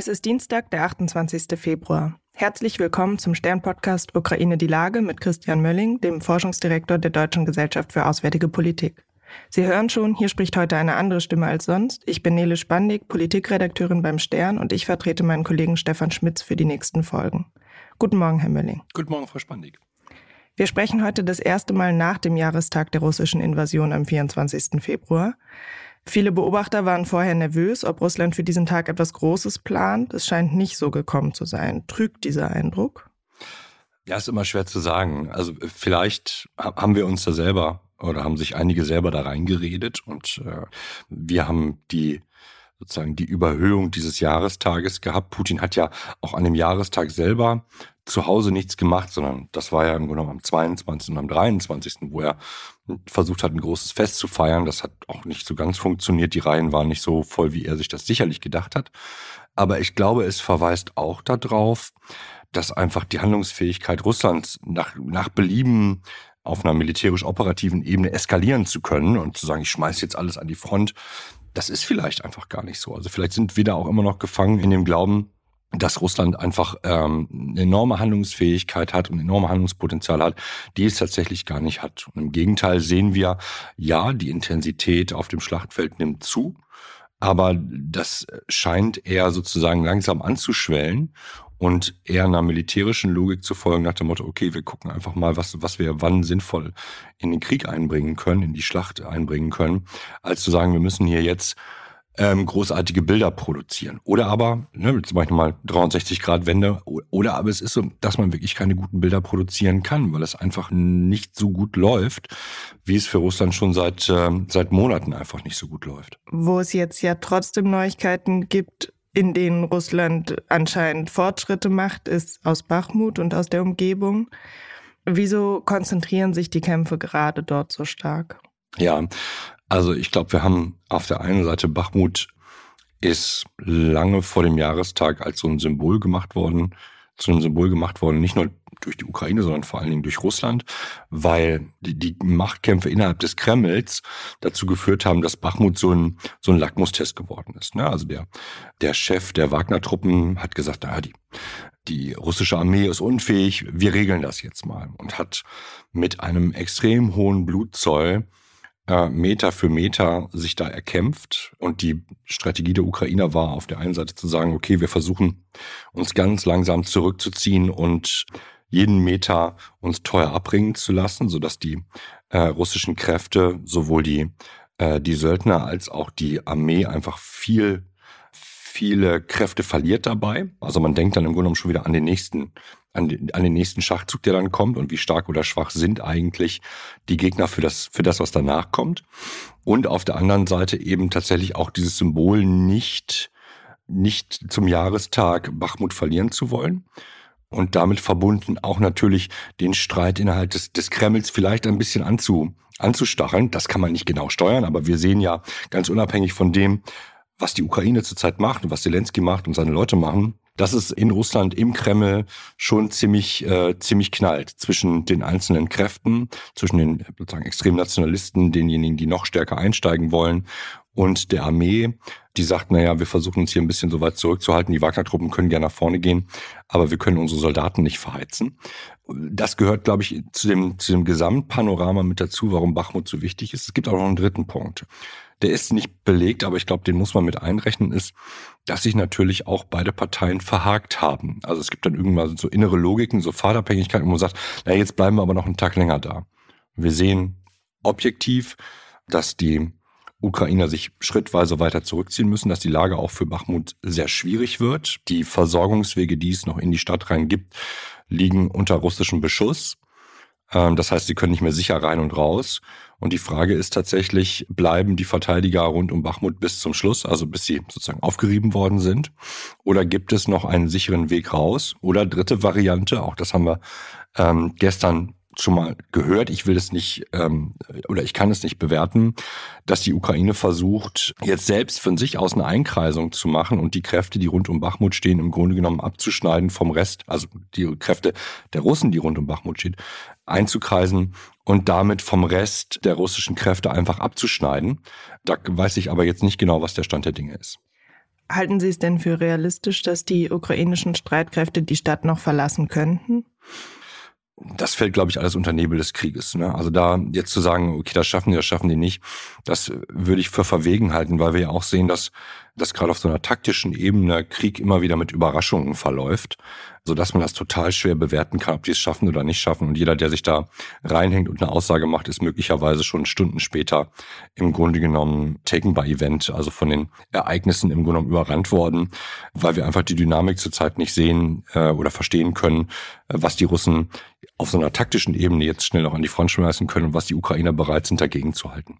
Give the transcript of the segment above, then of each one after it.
Es ist Dienstag, der 28. Februar. Herzlich willkommen zum Stern-Podcast Ukraine die Lage mit Christian Mölling, dem Forschungsdirektor der Deutschen Gesellschaft für Auswärtige Politik. Sie hören schon, hier spricht heute eine andere Stimme als sonst. Ich bin Nele Spandig, Politikredakteurin beim Stern und ich vertrete meinen Kollegen Stefan Schmitz für die nächsten Folgen. Guten Morgen, Herr Mölling. Guten Morgen, Frau Spandig. Wir sprechen heute das erste Mal nach dem Jahrestag der russischen Invasion am 24. Februar. Viele Beobachter waren vorher nervös, ob Russland für diesen Tag etwas Großes plant. Es scheint nicht so gekommen zu sein. Trügt dieser Eindruck? Ja, ist immer schwer zu sagen. Also vielleicht haben wir uns da selber oder haben sich einige selber da reingeredet und äh, wir haben die sozusagen die Überhöhung dieses Jahrestages gehabt. Putin hat ja auch an dem Jahrestag selber zu Hause nichts gemacht, sondern das war ja im Grunde genommen am 22. und am 23., wo er versucht hat, ein großes Fest zu feiern. Das hat auch nicht so ganz funktioniert. Die Reihen waren nicht so voll, wie er sich das sicherlich gedacht hat. Aber ich glaube, es verweist auch darauf, dass einfach die Handlungsfähigkeit Russlands nach, nach Belieben auf einer militärisch-operativen Ebene eskalieren zu können und zu sagen, ich schmeiß jetzt alles an die Front, das ist vielleicht einfach gar nicht so. Also vielleicht sind wir da auch immer noch gefangen in dem Glauben, dass Russland einfach ähm, enorme Handlungsfähigkeit hat und enorme Handlungspotenzial hat, die es tatsächlich gar nicht hat. Und im Gegenteil sehen wir, ja, die Intensität auf dem Schlachtfeld nimmt zu, aber das scheint eher sozusagen langsam anzuschwellen und eher einer militärischen Logik zu folgen nach dem Motto, okay, wir gucken einfach mal, was, was wir wann sinnvoll in den Krieg einbringen können, in die Schlacht einbringen können, als zu sagen, wir müssen hier jetzt ähm, großartige Bilder produzieren. Oder aber, ne, zum Beispiel mal 360 Grad Wende, oder aber es ist so, dass man wirklich keine guten Bilder produzieren kann, weil es einfach nicht so gut läuft, wie es für Russland schon seit, äh, seit Monaten einfach nicht so gut läuft. Wo es jetzt ja trotzdem Neuigkeiten gibt, in denen Russland anscheinend Fortschritte macht, ist aus Bachmut und aus der Umgebung. Wieso konzentrieren sich die Kämpfe gerade dort so stark? Ja, also ich glaube, wir haben auf der einen Seite Bachmut ist lange vor dem Jahrestag als so ein Symbol gemacht worden, zu einem Symbol gemacht worden, nicht nur durch die Ukraine, sondern vor allen Dingen durch Russland, weil die, die Machtkämpfe innerhalb des Kremls dazu geführt haben, dass Bachmut so ein, so ein Lackmustest geworden ist. Ne? Also der, der Chef der Wagner-Truppen hat gesagt, naja, die, die russische Armee ist unfähig, wir regeln das jetzt mal und hat mit einem extrem hohen Blutzoll äh, Meter für Meter sich da erkämpft. Und die Strategie der Ukrainer war auf der einen Seite zu sagen, okay, wir versuchen uns ganz langsam zurückzuziehen und jeden Meter uns teuer abbringen zu lassen, sodass die äh, russischen Kräfte, sowohl die, äh, die Söldner als auch die Armee einfach viel viele Kräfte verliert dabei. Also man denkt dann im Grunde genommen schon wieder an den nächsten an den, an den nächsten Schachzug, der dann kommt und wie stark oder schwach sind eigentlich die Gegner für das, für das, was danach kommt. Und auf der anderen Seite eben tatsächlich auch dieses Symbol nicht, nicht zum Jahrestag Bachmut verlieren zu wollen. Und damit verbunden auch natürlich den Streit innerhalb des, des Kremls vielleicht ein bisschen anzu, anzustacheln. Das kann man nicht genau steuern, aber wir sehen ja ganz unabhängig von dem, was die Ukraine zurzeit macht und was Zelensky macht und seine Leute machen, dass es in Russland im Kreml schon ziemlich, äh, ziemlich knallt zwischen den einzelnen Kräften, zwischen den sozusagen Extremnationalisten, denjenigen, die noch stärker einsteigen wollen und der Armee, die sagt, naja, wir versuchen uns hier ein bisschen so weit zurückzuhalten. Die Wagner-Truppen können gerne nach vorne gehen, aber wir können unsere Soldaten nicht verheizen. Das gehört, glaube ich, zu dem, zu dem Gesamtpanorama mit dazu, warum Bachmut so wichtig ist. Es gibt auch noch einen dritten Punkt der ist nicht belegt, aber ich glaube, den muss man mit einrechnen, ist, dass sich natürlich auch beide Parteien verhakt haben. Also es gibt dann irgendwann so innere Logiken, so Fahrtabhängigkeiten, wo man sagt, na jetzt bleiben wir aber noch einen Tag länger da. Wir sehen objektiv, dass die Ukrainer sich schrittweise weiter zurückziehen müssen, dass die Lage auch für Bachmut sehr schwierig wird. Die Versorgungswege, die es noch in die Stadt rein gibt, liegen unter russischem Beschuss. Ähm, das heißt, sie können nicht mehr sicher rein und raus. Und die Frage ist tatsächlich, bleiben die Verteidiger rund um Bachmut bis zum Schluss, also bis sie sozusagen aufgerieben worden sind? Oder gibt es noch einen sicheren Weg raus? Oder dritte Variante, auch das haben wir ähm, gestern schon mal gehört, ich will es nicht ähm, oder ich kann es nicht bewerten, dass die Ukraine versucht, jetzt selbst von sich aus eine Einkreisung zu machen und die Kräfte, die rund um Bachmut stehen, im Grunde genommen abzuschneiden vom Rest, also die Kräfte der Russen, die rund um Bachmut stehen, einzukreisen und damit vom Rest der russischen Kräfte einfach abzuschneiden. Da weiß ich aber jetzt nicht genau, was der Stand der Dinge ist. Halten Sie es denn für realistisch, dass die ukrainischen Streitkräfte die Stadt noch verlassen könnten? Das fällt, glaube ich, alles unter Nebel des Krieges. Ne? Also da jetzt zu sagen, okay, das schaffen die, das schaffen die nicht, das würde ich für verwegen halten, weil wir ja auch sehen, dass, dass gerade auf so einer taktischen Ebene Krieg immer wieder mit Überraschungen verläuft so dass man das total schwer bewerten kann, ob die es schaffen oder nicht schaffen. Und jeder, der sich da reinhängt und eine Aussage macht, ist möglicherweise schon Stunden später im Grunde genommen taken by event, also von den Ereignissen im Grunde genommen überrannt worden, weil wir einfach die Dynamik zurzeit nicht sehen äh, oder verstehen können, äh, was die Russen auf so einer taktischen Ebene jetzt schnell noch an die Front schmeißen können und was die Ukrainer bereit sind, dagegen zu halten.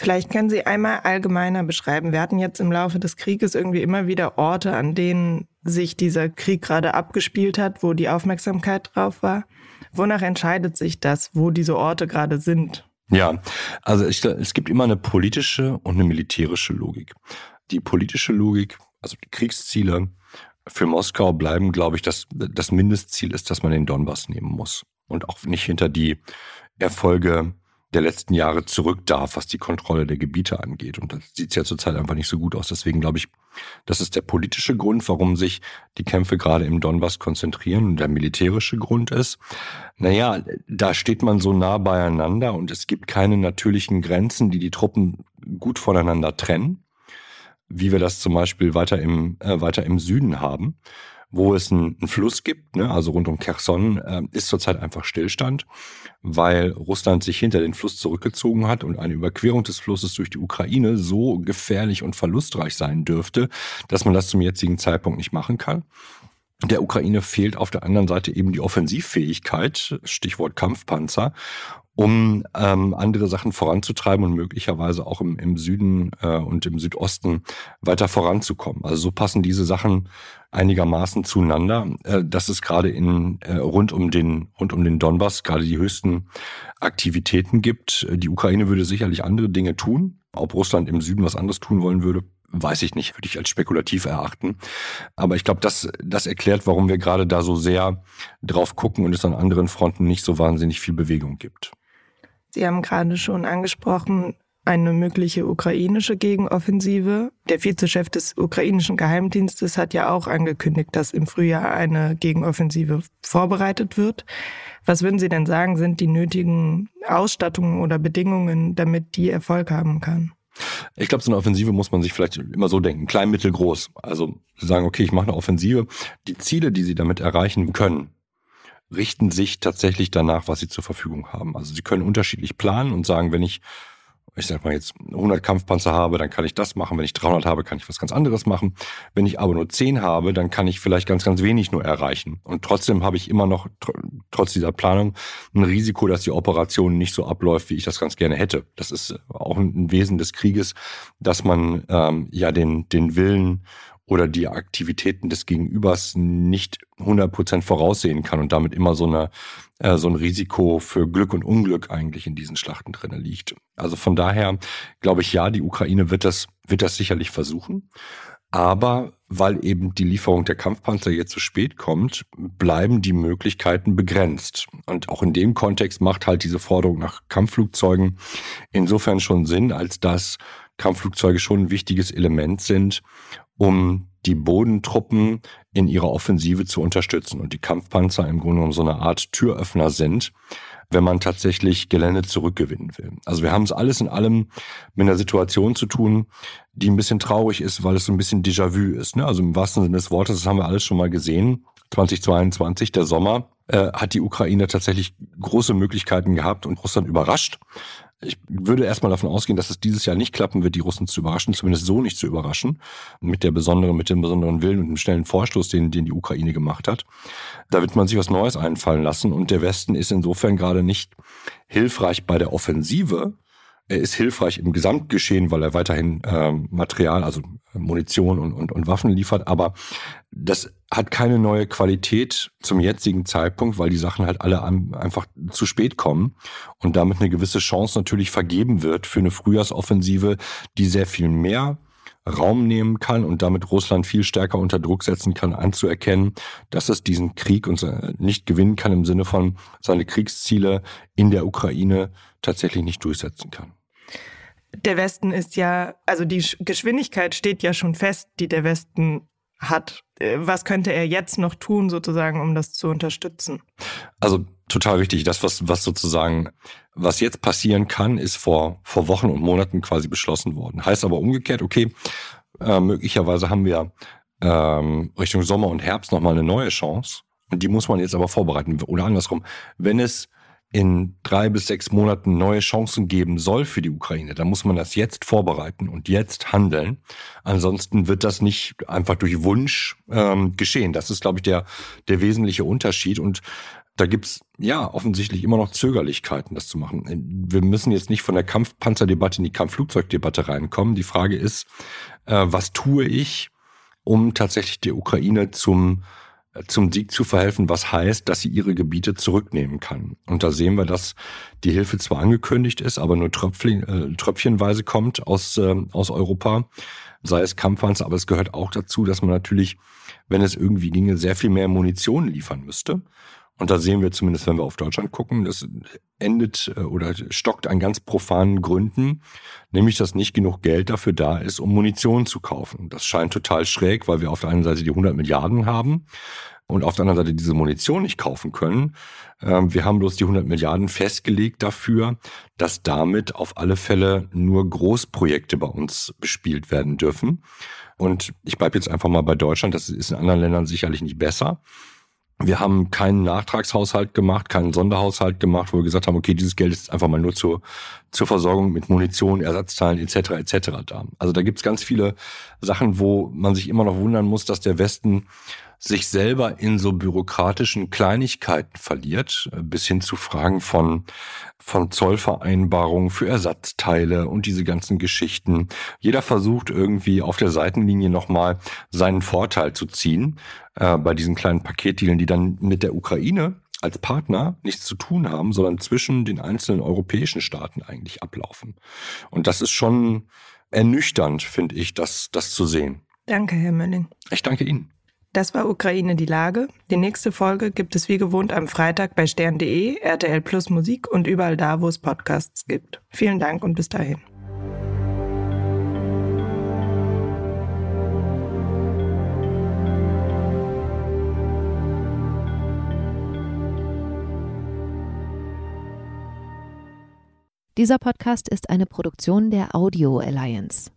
Vielleicht können Sie einmal allgemeiner beschreiben. Wir hatten jetzt im Laufe des Krieges irgendwie immer wieder Orte, an denen sich dieser Krieg gerade abgespielt hat, wo die Aufmerksamkeit drauf war. Wonach entscheidet sich das, wo diese Orte gerade sind? Ja, also ich, es gibt immer eine politische und eine militärische Logik. Die politische Logik, also die Kriegsziele für Moskau bleiben, glaube ich, dass das Mindestziel ist, dass man den Donbass nehmen muss und auch nicht hinter die Erfolge der letzten Jahre zurück darf, was die Kontrolle der Gebiete angeht. Und das sieht ja zurzeit einfach nicht so gut aus. Deswegen glaube ich, das ist der politische Grund, warum sich die Kämpfe gerade im Donbass konzentrieren. Und der militärische Grund ist, naja, da steht man so nah beieinander und es gibt keine natürlichen Grenzen, die die Truppen gut voneinander trennen, wie wir das zum Beispiel weiter im, äh, weiter im Süden haben wo es einen, einen Fluss gibt, ne, also rund um Kherson, äh, ist zurzeit einfach Stillstand, weil Russland sich hinter den Fluss zurückgezogen hat und eine Überquerung des Flusses durch die Ukraine so gefährlich und verlustreich sein dürfte, dass man das zum jetzigen Zeitpunkt nicht machen kann. Der Ukraine fehlt auf der anderen Seite eben die Offensivfähigkeit, Stichwort Kampfpanzer um ähm, andere Sachen voranzutreiben und möglicherweise auch im, im Süden äh, und im Südosten weiter voranzukommen. Also so passen diese Sachen einigermaßen zueinander, äh, dass es gerade in äh, rund um den rund um den Donbass gerade die höchsten Aktivitäten gibt. Die Ukraine würde sicherlich andere Dinge tun. Ob Russland im Süden was anderes tun wollen würde, weiß ich nicht, würde ich als spekulativ erachten. Aber ich glaube, das, das erklärt, warum wir gerade da so sehr drauf gucken und es an anderen Fronten nicht so wahnsinnig viel Bewegung gibt. Sie haben gerade schon angesprochen, eine mögliche ukrainische Gegenoffensive. Der Vizechef des ukrainischen Geheimdienstes hat ja auch angekündigt, dass im Frühjahr eine Gegenoffensive vorbereitet wird. Was würden Sie denn sagen, sind die nötigen Ausstattungen oder Bedingungen, damit die Erfolg haben kann? Ich glaube, so eine Offensive muss man sich vielleicht immer so denken, klein, mittel, groß. Also sagen, okay, ich mache eine Offensive. Die Ziele, die Sie damit erreichen können, richten sich tatsächlich danach, was sie zur Verfügung haben. Also sie können unterschiedlich planen und sagen, wenn ich, ich sag mal jetzt 100 Kampfpanzer habe, dann kann ich das machen. Wenn ich 300 habe, kann ich was ganz anderes machen. Wenn ich aber nur 10 habe, dann kann ich vielleicht ganz, ganz wenig nur erreichen. Und trotzdem habe ich immer noch, trotz dieser Planung, ein Risiko, dass die Operation nicht so abläuft, wie ich das ganz gerne hätte. Das ist auch ein Wesen des Krieges, dass man ähm, ja den, den Willen oder die Aktivitäten des Gegenübers nicht 100% voraussehen kann und damit immer so, eine, äh, so ein Risiko für Glück und Unglück eigentlich in diesen Schlachten drin liegt. Also von daher glaube ich, ja, die Ukraine wird das, wird das sicherlich versuchen. Aber weil eben die Lieferung der Kampfpanzer jetzt zu spät kommt, bleiben die Möglichkeiten begrenzt. Und auch in dem Kontext macht halt diese Forderung nach Kampfflugzeugen insofern schon Sinn, als dass Kampfflugzeuge schon ein wichtiges Element sind, um die Bodentruppen in ihrer Offensive zu unterstützen und die Kampfpanzer im Grunde genommen so eine Art Türöffner sind, wenn man tatsächlich Gelände zurückgewinnen will. Also wir haben es alles in allem mit einer Situation zu tun, die ein bisschen traurig ist, weil es so ein bisschen Déjà-vu ist. Ne? Also im wahrsten Sinne des Wortes, das haben wir alles schon mal gesehen. 2022, der Sommer, äh, hat die Ukraine tatsächlich große Möglichkeiten gehabt und Russland überrascht. Ich würde erstmal davon ausgehen, dass es dieses Jahr nicht klappen wird, die Russen zu überraschen, zumindest so nicht zu überraschen, mit der besonderen, mit dem besonderen Willen und dem schnellen Vorstoß, den, den die Ukraine gemacht hat. Da wird man sich was Neues einfallen lassen und der Westen ist insofern gerade nicht hilfreich bei der Offensive, er ist hilfreich im Gesamtgeschehen, weil er weiterhin ähm, Material, also Munition und, und, und Waffen liefert. Aber das hat keine neue Qualität zum jetzigen Zeitpunkt, weil die Sachen halt alle einfach zu spät kommen und damit eine gewisse Chance natürlich vergeben wird für eine Frühjahrsoffensive, die sehr viel mehr Raum nehmen kann und damit Russland viel stärker unter Druck setzen kann, anzuerkennen, dass es diesen Krieg nicht gewinnen kann im Sinne von seine Kriegsziele in der Ukraine tatsächlich nicht durchsetzen kann. Der Westen ist ja, also die Geschwindigkeit steht ja schon fest, die der Westen hat. Äh, was könnte er jetzt noch tun, sozusagen, um das zu unterstützen? Also total richtig. Das, was, was sozusagen, was jetzt passieren kann, ist vor, vor Wochen und Monaten quasi beschlossen worden. Heißt aber umgekehrt, okay, äh, möglicherweise haben wir ähm, Richtung Sommer und Herbst nochmal eine neue Chance. Und die muss man jetzt aber vorbereiten. Oder andersrum, wenn es in drei bis sechs Monaten neue Chancen geben soll für die Ukraine, dann muss man das jetzt vorbereiten und jetzt handeln. Ansonsten wird das nicht einfach durch Wunsch ähm, geschehen. Das ist, glaube ich, der, der wesentliche Unterschied. Und da gibt's ja offensichtlich immer noch Zögerlichkeiten, das zu machen. Wir müssen jetzt nicht von der Kampfpanzerdebatte in die Kampfflugzeugdebatte reinkommen. Die Frage ist, äh, was tue ich, um tatsächlich die Ukraine zum zum Sieg zu verhelfen, was heißt, dass sie ihre Gebiete zurücknehmen kann. Und da sehen wir, dass die Hilfe zwar angekündigt ist, aber nur Tröpfchen, äh, tröpfchenweise kommt aus, äh, aus Europa, sei es Kampfpanzer, aber es gehört auch dazu, dass man natürlich, wenn es irgendwie ginge, sehr viel mehr Munition liefern müsste. Und da sehen wir zumindest, wenn wir auf Deutschland gucken, das endet äh, oder stockt an ganz profanen Gründen, nämlich dass nicht genug Geld dafür da ist, um Munition zu kaufen. Das scheint total schräg, weil wir auf der einen Seite die 100 Milliarden haben und auf der anderen Seite diese Munition nicht kaufen können. Ähm, wir haben bloß die 100 Milliarden festgelegt dafür, dass damit auf alle Fälle nur Großprojekte bei uns bespielt werden dürfen. Und ich bleibe jetzt einfach mal bei Deutschland, das ist in anderen Ländern sicherlich nicht besser. Wir haben keinen Nachtragshaushalt gemacht, keinen Sonderhaushalt gemacht, wo wir gesagt haben, okay, dieses Geld ist einfach mal nur zur, zur Versorgung mit Munition, Ersatzteilen etc. etc. da. Also da gibt's ganz viele Sachen, wo man sich immer noch wundern muss, dass der Westen sich selber in so bürokratischen Kleinigkeiten verliert, äh, bis hin zu Fragen von, von Zollvereinbarungen für Ersatzteile und diese ganzen Geschichten. Jeder versucht irgendwie auf der Seitenlinie nochmal seinen Vorteil zu ziehen äh, bei diesen kleinen Paketdealen, die dann mit der Ukraine als Partner nichts zu tun haben, sondern zwischen den einzelnen europäischen Staaten eigentlich ablaufen. Und das ist schon ernüchternd, finde ich, das, das zu sehen. Danke, Herr Mölling. Ich danke Ihnen. Das war Ukraine die Lage. Die nächste Folge gibt es wie gewohnt am Freitag bei stern.de, RTL Plus Musik und überall da, wo es Podcasts gibt. Vielen Dank und bis dahin. Dieser Podcast ist eine Produktion der Audio Alliance.